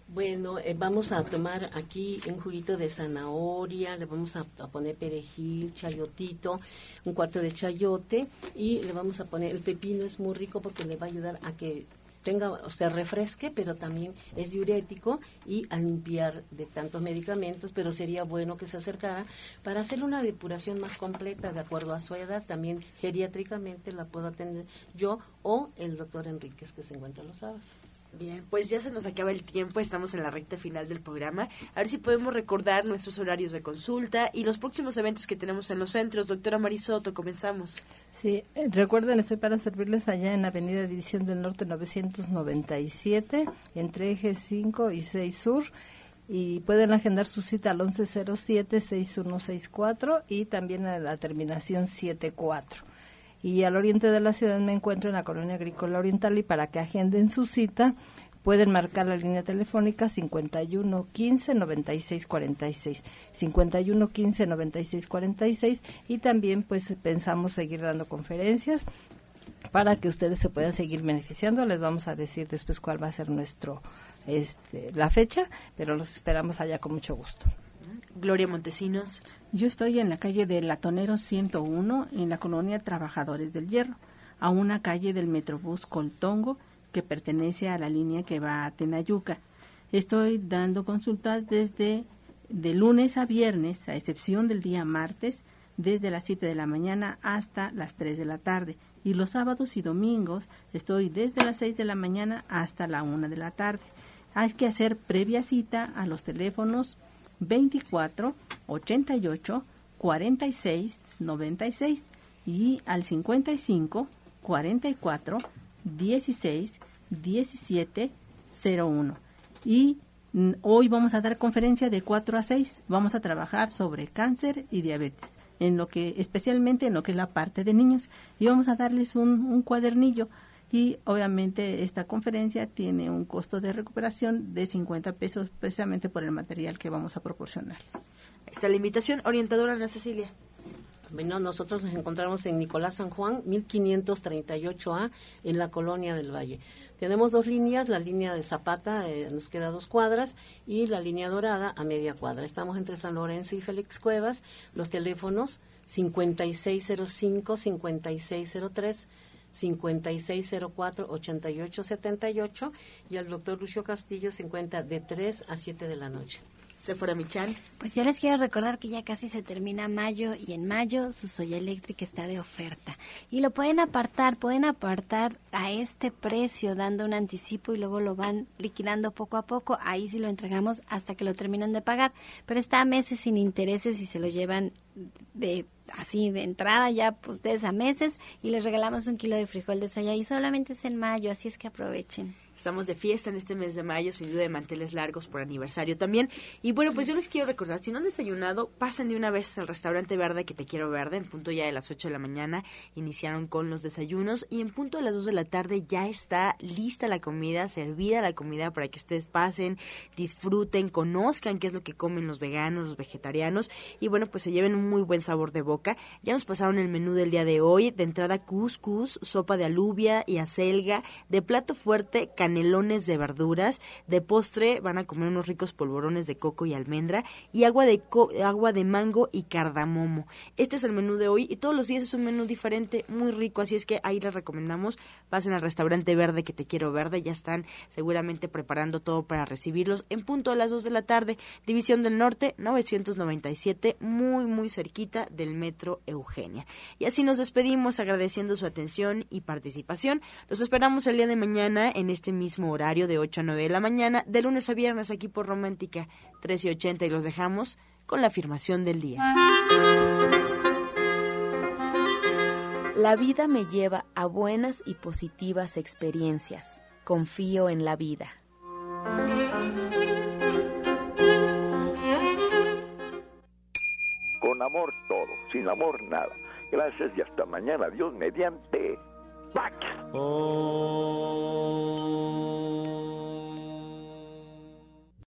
Bueno, eh, vamos a tomar aquí un juguito de zanahoria, le vamos a, a poner perejil, chayotito, un cuarto de chayote y le vamos a poner, el pepino es muy rico porque le va a ayudar a que tenga, o sea, refresque, pero también es diurético y a limpiar de tantos medicamentos, pero sería bueno que se acercara para hacer una depuración más completa de acuerdo a su edad, también geriátricamente la puedo atender yo o el doctor Enríquez que se encuentra los sábados. Bien, pues ya se nos acaba el tiempo, estamos en la recta final del programa. A ver si podemos recordar nuestros horarios de consulta y los próximos eventos que tenemos en los centros. Doctora Marisoto, comenzamos. Sí, eh, recuerden, estoy para servirles allá en Avenida División del Norte 997, entre eje 5 y 6 Sur. Y pueden agendar su cita al 1107-6164 y también a la terminación 74. Y al oriente de la ciudad me encuentro en la Colonia Agrícola Oriental y para que agenden su cita pueden marcar la línea telefónica 51 15 96 46 51 15 96 46 y también pues pensamos seguir dando conferencias para que ustedes se puedan seguir beneficiando. Les vamos a decir después cuál va a ser nuestro este la fecha pero los esperamos allá con mucho gusto Gloria Montesinos. Yo estoy en la calle del Latonero 101, en la colonia Trabajadores del Hierro, a una calle del Metrobús Coltongo que pertenece a la línea que va a Tenayuca. Estoy dando consultas desde de lunes a viernes, a excepción del día martes, desde las 7 de la mañana hasta las 3 de la tarde. Y los sábados y domingos estoy desde las 6 de la mañana hasta la 1 de la tarde. Hay que hacer previa cita a los teléfonos 24 88 46 96 y al 55 44 16 17 01. Y hoy vamos a dar conferencia de 4 a 6. Vamos a trabajar sobre cáncer y diabetes, en lo que especialmente en lo que es la parte de niños y vamos a darles un, un cuadernillo y obviamente esta conferencia tiene un costo de recuperación de 50 pesos precisamente por el material que vamos a proporcionarles. Esta la invitación orientadora Ana Cecilia. Bueno, nosotros nos encontramos en Nicolás San Juan, 1538A, en la colonia del Valle. Tenemos dos líneas, la línea de Zapata eh, nos queda dos cuadras y la línea dorada a media cuadra. Estamos entre San Lorenzo y Félix Cuevas. Los teléfonos 5605-5603. 5604-8878 y al doctor Lucio Castillo se encuentra de 3 a 7 de la noche. Sephora Michan. Pues yo les quiero recordar que ya casi se termina mayo y en mayo su soya eléctrica está de oferta. Y lo pueden apartar, pueden apartar a este precio dando un anticipo y luego lo van liquidando poco a poco. Ahí sí lo entregamos hasta que lo terminan de pagar. Pero está a meses sin intereses y se lo llevan de así de entrada ya pues, ustedes a meses y les regalamos un kilo de frijol de soya y solamente es en mayo, así es que aprovechen. Estamos de fiesta en este mes de mayo, sin duda de manteles largos por aniversario también. Y bueno, pues yo les quiero recordar, si no han desayunado, pasen de una vez al restaurante verde que te quiero verde. En punto ya de las 8 de la mañana iniciaron con los desayunos y en punto de las 2 de la tarde ya está lista la comida, servida la comida para que ustedes pasen, disfruten, conozcan qué es lo que comen los veganos, los vegetarianos y bueno, pues se lleven un muy buen sabor de boca. Ya nos pasaron el menú del día de hoy, de entrada couscous, sopa de alubia y acelga, de plato fuerte, canelones de verduras. De postre van a comer unos ricos polvorones de coco y almendra y agua de, agua de mango y cardamomo. Este es el menú de hoy y todos los días es un menú diferente, muy rico, así es que ahí les recomendamos, pasen al restaurante verde que te quiero verde, ya están seguramente preparando todo para recibirlos en punto a las 2 de la tarde, División del Norte 997, muy muy cerquita del Metro Eugenia. Y así nos despedimos agradeciendo su atención y participación. Los esperamos el día de mañana en este mismo horario de 8 a 9 de la mañana, de lunes a viernes aquí por Romántica 13 y 80 y los dejamos con la afirmación del día. La vida me lleva a buenas y positivas experiencias. Confío en la vida. Con amor todo, sin amor nada. Gracias y hasta mañana. Dios mediante. back. Oh.